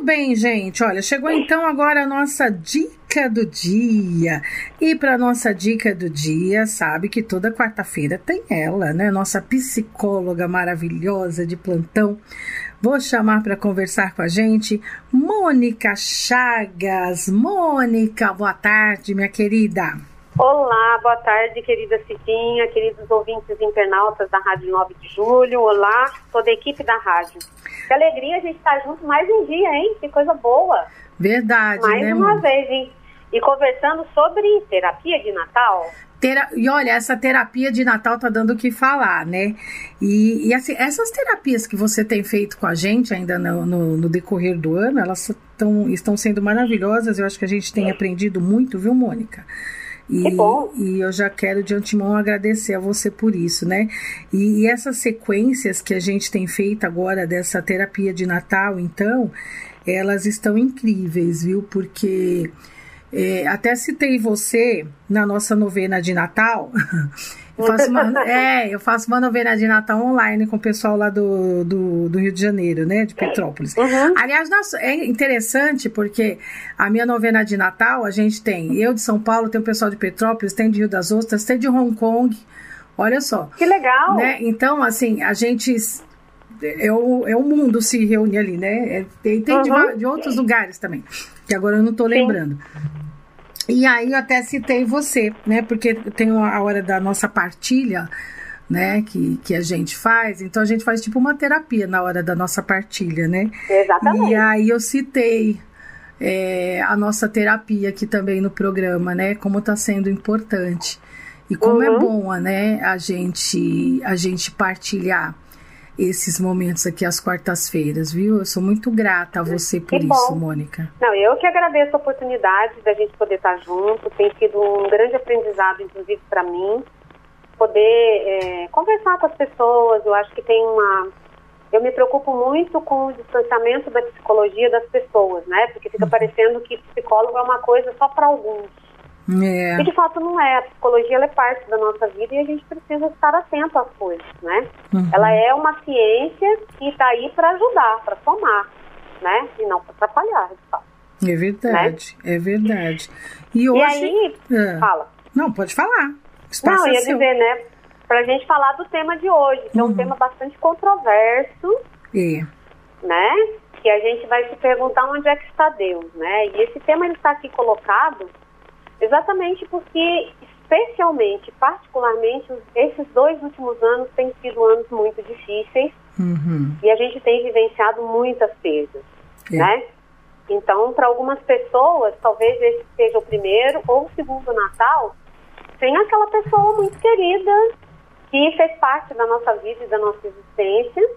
Muito bem, gente. Olha, chegou então agora a nossa dica do dia. E para nossa dica do dia, sabe que toda quarta-feira tem ela, né? Nossa psicóloga maravilhosa de plantão. Vou chamar para conversar com a gente Mônica Chagas. Mônica, boa tarde, minha querida. Olá, boa tarde, querida Cidinha, queridos ouvintes internautas da Rádio 9 de Julho. Olá, toda a equipe da rádio. Que alegria a gente estar tá junto mais um dia, hein? Que coisa boa. Verdade, mais né? Mais uma vez, hein? E conversando sobre terapia de Natal. Tera... E olha, essa terapia de Natal tá dando o que falar, né? E, e assim, essas terapias que você tem feito com a gente ainda no, no, no decorrer do ano, elas tão, estão sendo maravilhosas. Eu acho que a gente tem aprendido muito, viu, Mônica? E, que bom. e eu já quero de antemão agradecer a você por isso, né? E, e, essas sequências que a gente tem feito agora dessa terapia de Natal, então, elas estão incríveis, viu? Porque é, até citei você na nossa novena de Natal. Eu faço uma, é, eu faço uma novena de Natal online com o pessoal lá do, do, do Rio de Janeiro, né? De Petrópolis. Uhum. Aliás, é interessante porque a minha novena de Natal, a gente tem eu de São Paulo, tem o pessoal de Petrópolis, tem de Rio das Ostras, tem de Hong Kong. Olha só. Que legal! Né? Então, assim, a gente é o, é o mundo se reúne ali, né? É, tem tem uhum. de, de, outros lugares também, que agora eu não estou lembrando. E aí eu até citei você, né? Porque tem a hora da nossa partilha, né? Que, que a gente faz. Então a gente faz tipo uma terapia na hora da nossa partilha, né? Exatamente. E aí eu citei é, a nossa terapia aqui também no programa, né? Como está sendo importante. E como é uhum. é bom, né? A gente, a gente partilhar esses momentos aqui às quartas-feiras, viu? Eu sou muito grata a você por que isso, bom. Mônica. Não, eu que agradeço a oportunidade da gente poder estar junto. Tem sido um grande aprendizado, inclusive para mim, poder é, conversar com as pessoas. Eu acho que tem uma. Eu me preocupo muito com o distanciamento da psicologia das pessoas, né? Porque fica uhum. parecendo que psicólogo é uma coisa só para alguns. É. E de fato não é. A psicologia é parte da nossa vida e a gente precisa estar atento às coisas, né? Uhum. Ela é uma ciência que está aí para ajudar, para somar, né? E não para atrapalhar, de fato. É verdade, né? é verdade. E hoje. E aí, é. fala. Não, pode falar. Espaço não, é ia seu. dizer, né? Pra gente falar do tema de hoje, que uhum. é um tema bastante controverso. É. Né? Que a gente vai se perguntar onde é que está Deus, né? E esse tema ele está aqui colocado Exatamente porque, especialmente, particularmente, esses dois últimos anos têm sido anos muito difíceis uhum. e a gente tem vivenciado muitas perdas, é. né? Então, para algumas pessoas, talvez esse seja o primeiro ou o segundo Natal sem aquela pessoa muito querida que fez parte da nossa vida e da nossa existência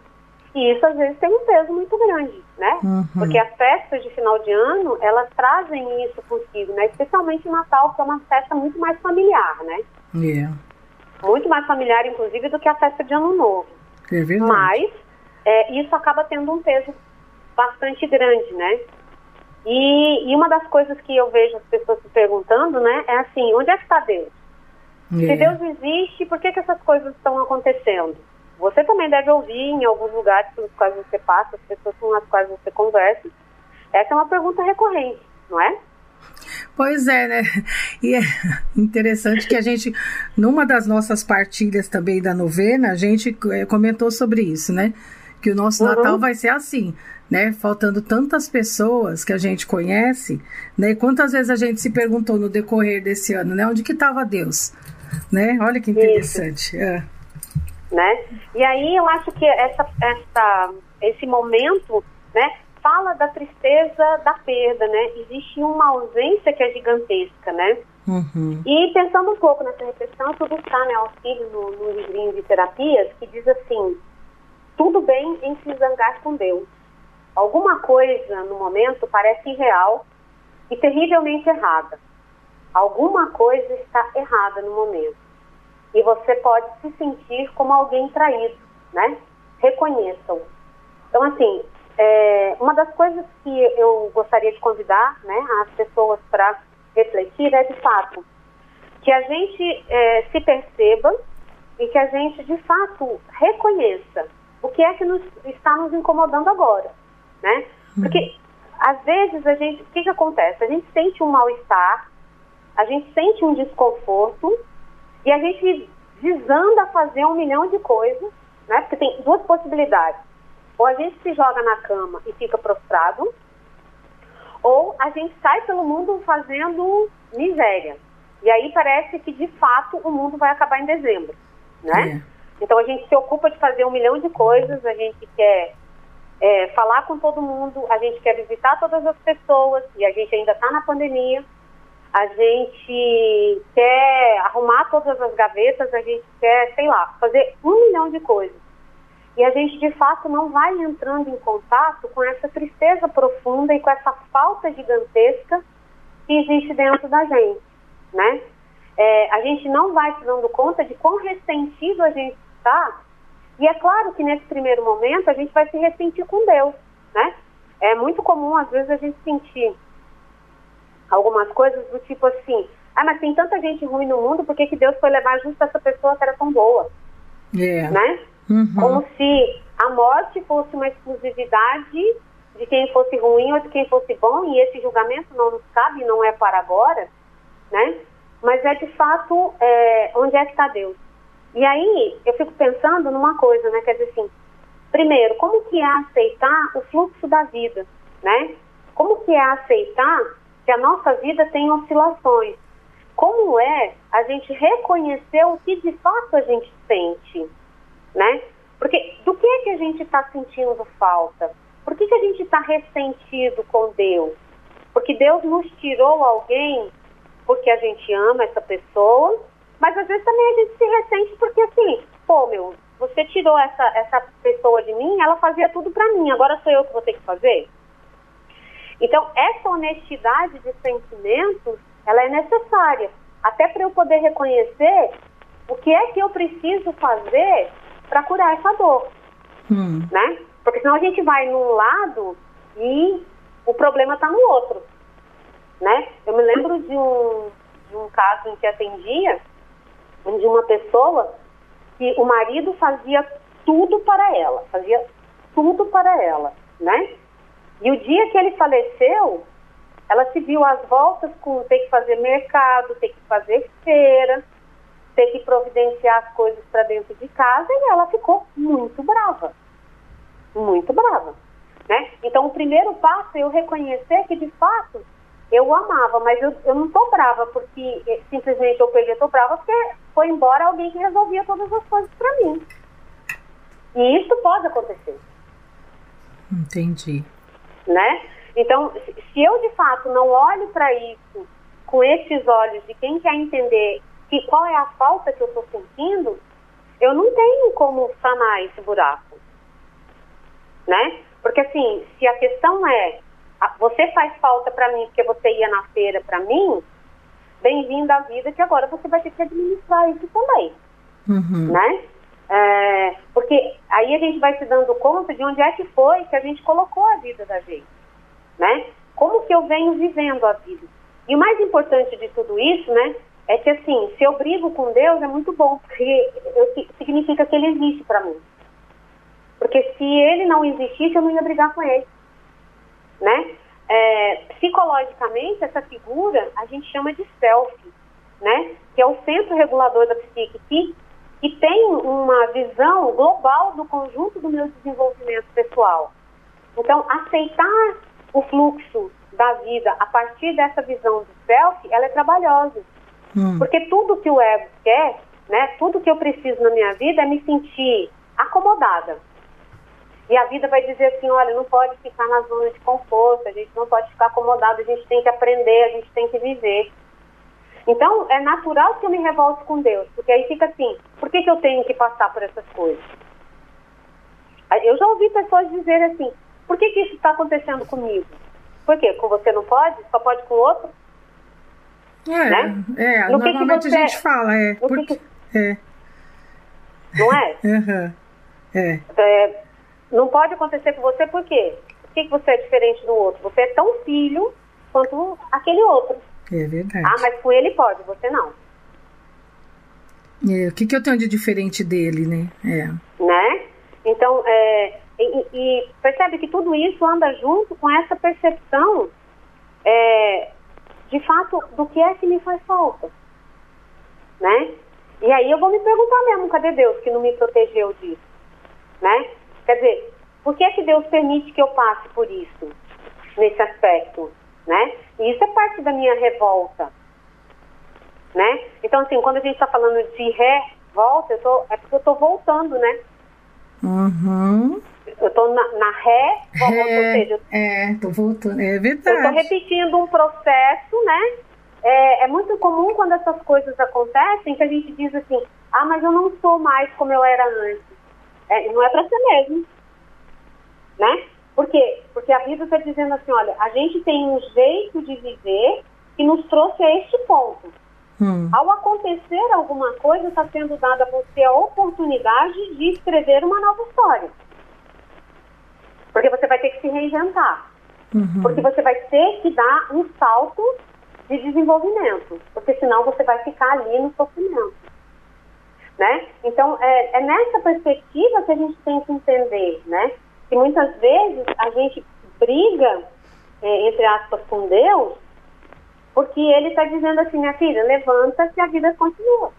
e isso às vezes tem um peso muito grande, né? Uhum. Porque as festas de final de ano, elas trazem isso consigo, né? Especialmente Natal, que é uma festa muito mais familiar, né? Yeah. Muito mais familiar, inclusive, do que a festa de Ano Novo. É verdade. Mas é, isso acaba tendo um peso bastante grande, né? E, e, uma das coisas que eu vejo as pessoas se perguntando, né, é assim, onde é que está Deus? Yeah. Se Deus existe, por que, que essas coisas estão acontecendo? Você também deve ouvir em alguns lugares pelos quais você passa, as pessoas com as quais você conversa. Essa é uma pergunta recorrente, não é? Pois é, né? E é interessante que a gente, numa das nossas partilhas também da novena, a gente é, comentou sobre isso, né? Que o nosso uhum. Natal vai ser assim, né? Faltando tantas pessoas que a gente conhece, né? E quantas vezes a gente se perguntou no decorrer desse ano, né? Onde que estava Deus? Né? Olha que interessante. É né? E aí eu acho que essa, essa, esse momento, né, fala da tristeza da perda, né? Existe uma ausência que é gigantesca, né? Uhum. E pensando um pouco nessa reflexão, tudo está, né, auxílio no, no livrinho de terapias, que diz assim, tudo bem em se zangar com Deus. Alguma coisa no momento parece irreal e terrivelmente errada. Alguma coisa está errada no momento e você pode se sentir como alguém traído, né? Reconheçam. Então, assim, é, uma das coisas que eu gostaria de convidar né, as pessoas para refletir é, de fato, que a gente é, se perceba e que a gente, de fato, reconheça o que é que nos, está nos incomodando agora, né? Porque às vezes a gente, o que, que acontece? A gente sente um mal-estar, a gente sente um desconforto e a gente desanda a fazer um milhão de coisas, né? Porque tem duas possibilidades. Ou a gente se joga na cama e fica prostrado, ou a gente sai pelo mundo fazendo miséria. E aí parece que de fato o mundo vai acabar em dezembro, né? É. Então a gente se ocupa de fazer um milhão de coisas, a gente quer é, falar com todo mundo, a gente quer visitar todas as pessoas e a gente ainda está na pandemia. A gente quer arrumar todas as gavetas, a gente quer, sei lá, fazer um milhão de coisas. E a gente de fato não vai entrando em contato com essa tristeza profunda e com essa falta gigantesca que existe dentro da gente, né? É, a gente não vai se dando conta de quão ressentido a gente está. E é claro que nesse primeiro momento a gente vai se ressentir com Deus, né? É muito comum às vezes a gente sentir algumas coisas do tipo assim, ah, mas tem tanta gente ruim no mundo, por que, que Deus foi levar justo essa pessoa que era tão boa? Yeah. Né? Uhum. Como se a morte fosse uma exclusividade de quem fosse ruim ou de quem fosse bom, e esse julgamento não nos cabe, não é para agora, né? Mas é de fato é, onde é que está Deus. E aí eu fico pensando numa coisa, né? Quer dizer assim, primeiro, como que é aceitar o fluxo da vida, né? Como que é aceitar que a nossa vida tem oscilações? Como é a gente reconhecer o que de fato a gente sente? né? Porque do que é que a gente está sentindo falta? Por que, que a gente está ressentido com Deus? Porque Deus nos tirou alguém porque a gente ama essa pessoa, mas às vezes também a gente se ressente porque assim, pô, meu, você tirou essa, essa pessoa de mim, ela fazia tudo para mim, agora sou eu que vou ter que fazer? Então, essa honestidade de sentimentos, ela é necessária, até para eu poder reconhecer o que é que eu preciso fazer para curar essa dor, hum. né? Porque senão a gente vai num lado e o problema está no outro, né? Eu me lembro de um, de um caso em que atendia de uma pessoa que o marido fazia tudo para ela, fazia tudo para ela, né? E o dia que ele faleceu, ela se viu às voltas com ter que fazer mercado, ter que fazer feira, ter que providenciar as coisas para dentro de casa e ela ficou muito brava. Muito brava. Né? Então, o primeiro passo é eu reconhecer que, de fato, eu amava, mas eu, eu não estou brava porque eh, simplesmente eu peguei, estou brava porque foi embora alguém que resolvia todas as coisas para mim. E isso pode acontecer. Entendi. Né? Então, se eu de fato não olho para isso com esses olhos de quem quer entender que qual é a falta que eu estou sentindo, eu não tenho como sanar esse buraco. Né? Porque assim, se a questão é você faz falta para mim porque você ia na feira para mim, bem-vindo à vida que agora você vai ter que administrar isso também. Uhum. Né? É, porque aí a gente vai se dando conta de onde é que foi que a gente colocou a vida da gente. Né? Como que eu venho vivendo a vida. E o mais importante de tudo isso, né, é que assim, se eu brigo com Deus é muito bom, porque eu, significa que ele existe para mim. Porque se ele não existisse, eu não ia brigar com ele. Né? É, psicologicamente, essa figura a gente chama de self, né? que é o centro regulador da psique, que, que tem uma visão global do conjunto do meu desenvolvimento pessoal. Então, aceitar o fluxo da vida a partir dessa visão do self, ela é trabalhosa. Hum. Porque tudo que o ego quer, né, tudo que eu preciso na minha vida é me sentir acomodada. E a vida vai dizer assim, olha, não pode ficar na zona de conforto, a gente não pode ficar acomodado, a gente tem que aprender, a gente tem que viver. Então, é natural que eu me revolte com Deus, porque aí fica assim, por que, que eu tenho que passar por essas coisas? Eu já ouvi pessoas dizerem assim, por que, que isso está acontecendo comigo? Por quê? Com você não pode? Só pode com o outro? É, né? é no normalmente que você, a gente fala, é, porque, que, é. Não é? uhum, é. é? Não pode acontecer com você por quê? Por que, que você é diferente do outro? Você é tão filho quanto aquele outro. É verdade. Ah, mas com ele pode, você não. É, o que, que eu tenho de diferente dele, né? É. Né? Então, é, E, e, percebe que tudo isso anda junto com essa percepção, é, de fato, do que é que me faz falta. Né? E aí eu vou me perguntar mesmo, cadê Deus que não me protegeu disso? Né? Quer dizer, por que, que Deus permite que eu passe por isso, nesse aspecto? Né? E isso é parte da minha revolta. Né? Então, assim, quando a gente está falando de revolta, eu tô, é porque eu estou voltando, né? Uhum. Eu estou na, na ré, volta, É, ou seja, é, tô voltando. É eu estou verdade. repetindo um processo, né? É, é muito comum quando essas coisas acontecem que a gente diz assim, ah, mas eu não sou mais como eu era antes. É, não é para ser mesmo. Porque a vida está dizendo assim, olha, a gente tem um jeito de viver que nos trouxe a este ponto. Hum, Ao acontecer alguma coisa, está sendo dada a você a oportunidade de escrever uma nova história. Porque você vai ter que se reinventar. uhum. Porque você vai ter que dar um salto de desenvolvimento. Porque senão você vai ficar ali no sofrimento. Né? Então, é, é nessa perspectiva que a gente tem que entender, né? Que muitas vezes a gente briga, é, entre aspas, com Deus, porque ele está dizendo assim, minha filha, levanta que a vida continua.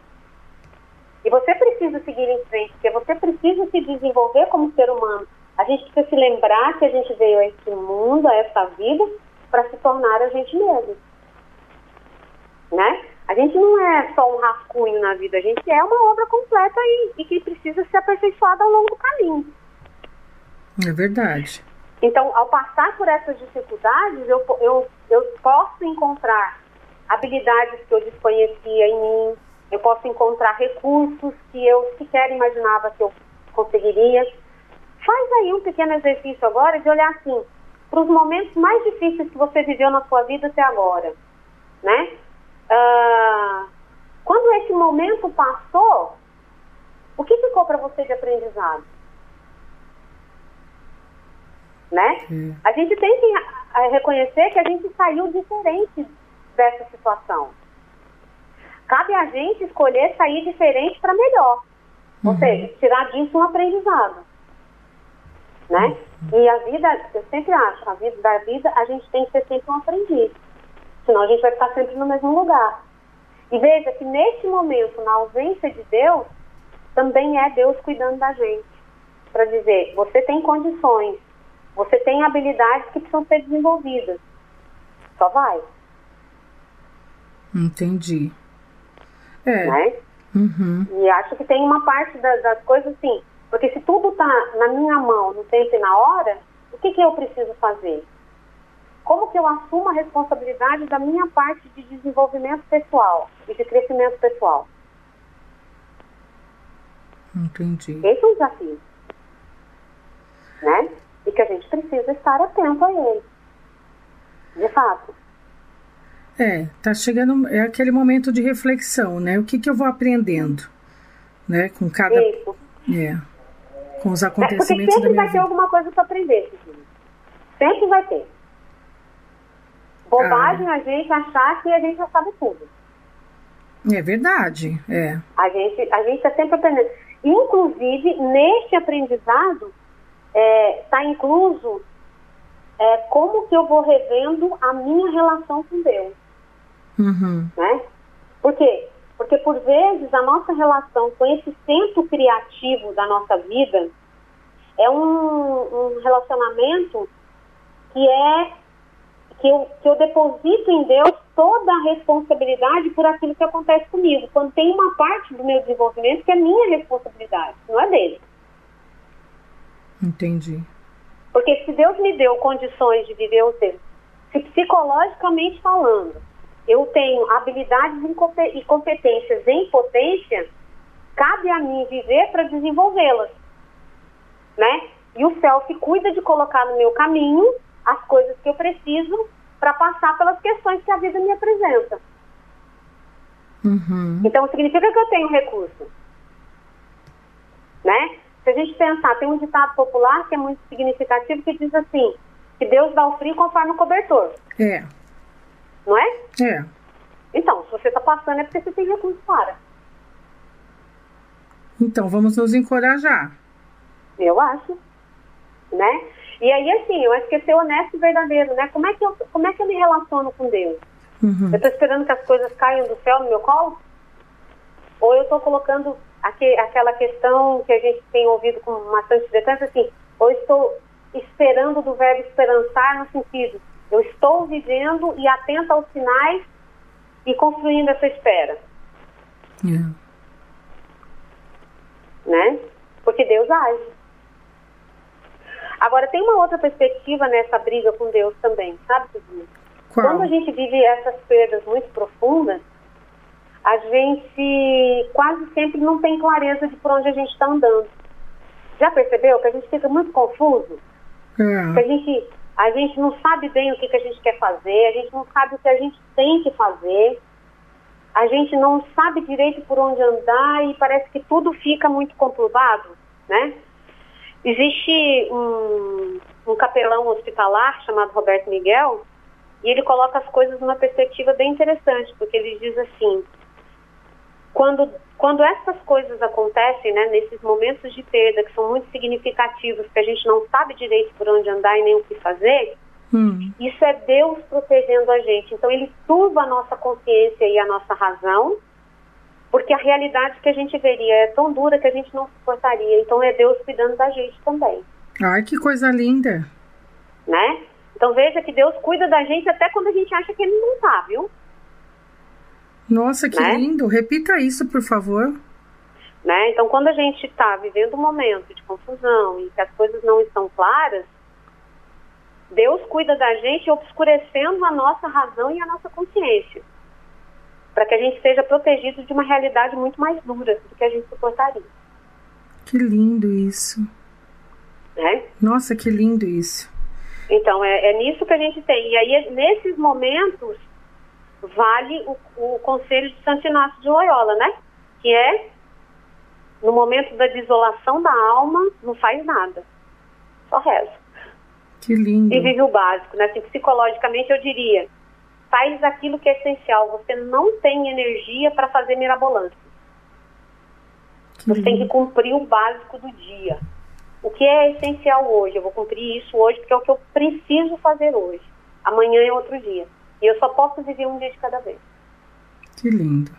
E você precisa seguir em frente, porque você precisa se desenvolver como ser humano. A gente precisa se lembrar que a gente veio a este mundo, a esta vida, para se tornar a gente mesmo. Né? A gente não é só um rascunho na vida, a gente é uma obra completa e, e que precisa ser aperfeiçoada ao longo do caminho. É verdade. Então, ao passar por essas dificuldades, eu, eu, eu posso encontrar habilidades que eu desconhecia em mim, eu posso encontrar recursos que eu sequer imaginava que eu conseguiria. Faz aí um pequeno exercício agora de olhar assim para os momentos mais difíceis que você viveu na sua vida até agora, né? Ah, quando esse momento passou, o que ficou para você de aprendizado? Né? É. A gente tem que ah, reconhecer que a gente saiu diferente dessa situação. Cabe a gente escolher sair diferente para melhor. Ou seja, tirar disso um aprendizado. Né? E a vida, eu sempre acho, a vida da vida, a gente tem que ser sempre um aprendiz. Senão a gente vai ficar sempre no mesmo lugar. E veja que neste momento, na ausência de Deus, também é Deus cuidando da gente. Para dizer, você tem condições, você tem habilidades que precisam ser desenvolvidas. Só vai, Entendi. É. né? Uhum. E acho que tem uma parte da- das coisas assim, porque se tudo está na minha mão, no tempo e na hora, o que, que eu preciso fazer? Como que eu assumo a responsabilidade da minha parte de desenvolvimento pessoal e de crescimento pessoal? Entendi. Esse é um desafio. Né? E que a gente precisa estar atento a ele. De fato. É, tá chegando é aquele momento de reflexão, né? O que que eu vou aprendendo, né? Com cada, Isso. é, com os É, porque acontecimentos sempre vai ter vida. alguma coisa para aprender. Sempre vai ter. Bobagem Ah. a gente achar que a gente já sabe tudo. É verdade, é. A gente a gente está sempre aprendendo. Inclusive, neste aprendizado, está incluso é, como que eu vou revendo a minha relação com Deus. Uhum. né? Por quê? Porque por vezes a nossa relação com esse centro criativo da nossa vida é um, um relacionamento que é que eu, que eu deposito em Deus toda a responsabilidade por aquilo que acontece comigo. Quando tem uma parte do meu desenvolvimento que é minha responsabilidade, não é dele. Entendi. Porque se Deus me deu condições de viver, seja, se psicologicamente falando, eu tenho habilidades e e competências em potência, cabe a mim viver para desenvolvê-las. Né? E o self cuida de colocar no meu caminho as coisas que eu preciso para passar pelas questões que a vida me apresenta. Uhum. Então significa que eu tenho recurso. Né? Se a gente pensar, tem um ditado popular que é muito significativo que diz assim, que Deus dá o frio conforme o cobertor, É, não é? é. Então, se você está passando é porque você tem recurso para. Então vamos nos encorajar. Eu acho. né? E aí, assim, eu acho que é ser honesto e verdadeiro, né? Como é que eu, como é que eu me relaciono com Deus? Uhum. Eu estou esperando que as coisas caiam do céu no meu colo? Ou eu estou colocando aqui, aquela questão que a gente tem ouvido com bastante frequência, assim, ou estou esperando do verbo esperançar no sentido, eu estou vivendo e atento aos sinais e construindo essa espera. Yeah. Né? Porque Deus age. Agora, tem uma outra perspectiva nessa briga com Deus também, sabe? Quando a gente vive essas perdas muito profundas, a gente quase sempre não tem clareza de por onde a gente está andando. Já percebeu que a gente fica muito confuso? É. Que a gente, a gente não sabe bem o que, que a gente quer fazer, a gente não sabe o que a gente tem que fazer, a gente não sabe direito por onde andar e parece que tudo fica muito conturbado, né? Existe um, um capelão hospitalar chamado Roberto Miguel e ele coloca as coisas numa perspectiva bem interessante, porque ele diz assim: quando, quando essas coisas acontecem, né, nesses momentos de perda que são muito significativos, que a gente não sabe direito por onde andar e nem o que fazer, hum. isso é Deus protegendo a gente. Então ele turva a nossa consciência e a nossa razão, porque a realidade que a gente veria é tão dura que a gente não suportaria. Então é Deus cuidando da gente também. Ai, que coisa linda! Né? Então veja que Deus cuida da gente até quando a gente acha que ele não tá, viu? Nossa, que né? lindo! Repita isso, por favor. Né? Então, quando a gente está vivendo um momento de confusão e que as coisas não estão claras, Deus cuida da gente obscurecendo a nossa razão e a nossa consciência, para que a gente seja protegido de uma realidade muito mais dura do que a gente suportaria. Que lindo isso. Né? Nossa, que lindo isso. Então, é, é nisso que a gente tem. E aí, nesses momentos, vale o, o conselho de Santo Inácio de Loyola, né? Que é, no momento da desolação da alma, não faz nada. Só reza. Que lindo. E vive o básico, né? Assim, psicologicamente, eu diria, faz aquilo que é essencial. Você não tem energia para fazer mirabolância. Que Você lindo. tem que cumprir o básico do dia. O que é essencial hoje? Eu vou cumprir isso hoje porque é o que eu preciso fazer hoje. Amanhã é outro dia. E eu só posso viver um dia de cada vez. Que lindo.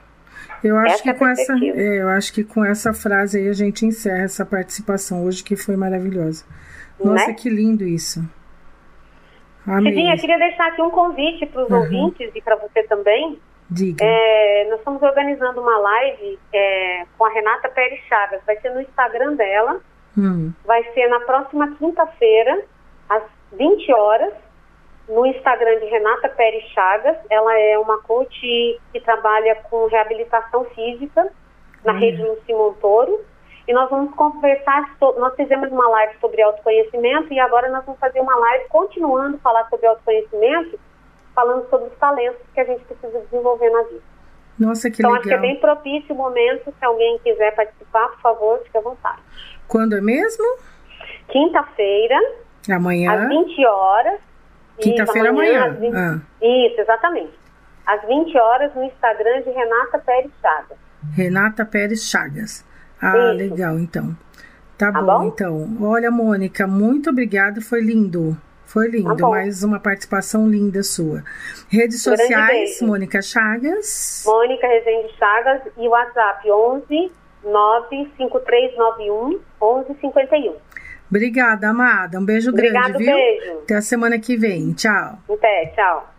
Eu acho, essa que é com essa, é, eu acho que com essa frase aí a gente encerra essa participação hoje, que foi maravilhosa. Nossa, né? que lindo isso. Amém. Cidinha, queria deixar aqui um convite para os uhum. ouvintes e para você também. Diga. É, nós estamos organizando uma live é, com a Renata Pérez Chagas. Vai ser no Instagram dela. Hum. Vai ser na próxima quinta-feira, às 20 horas no Instagram de Renata Pérez Chagas. Ela é uma coach que trabalha com reabilitação física na uhum. rede Luci Montoro. E nós vamos conversar, nós fizemos uma live sobre autoconhecimento e agora nós vamos fazer uma live continuando a falar sobre autoconhecimento, falando sobre os talentos que a gente precisa desenvolver na vida. Nossa, que então, legal. Então acho que é bem propício o momento, se alguém quiser participar, por favor, fique à vontade. Quando é mesmo? Quinta-feira. Amanhã. Às 20 horas. Quinta-feira amanhã. amanhã. 20... Ah. Isso, exatamente. Às 20 horas no Instagram de Renata Pérez Chagas. Renata Pérez Chagas. Ah, Isso. legal, então. Tá, tá bom, bom, então. Olha, Mônica, muito obrigada, foi lindo. Foi lindo, tá mais uma participação linda sua. Redes sociais, Mônica Chagas. Mônica Rezende Chagas e WhatsApp 11 95391 1151. Obrigada, amada. Um beijo Obrigado, grande, viu? beijo. Até a semana que vem. Tchau. Até, tchau.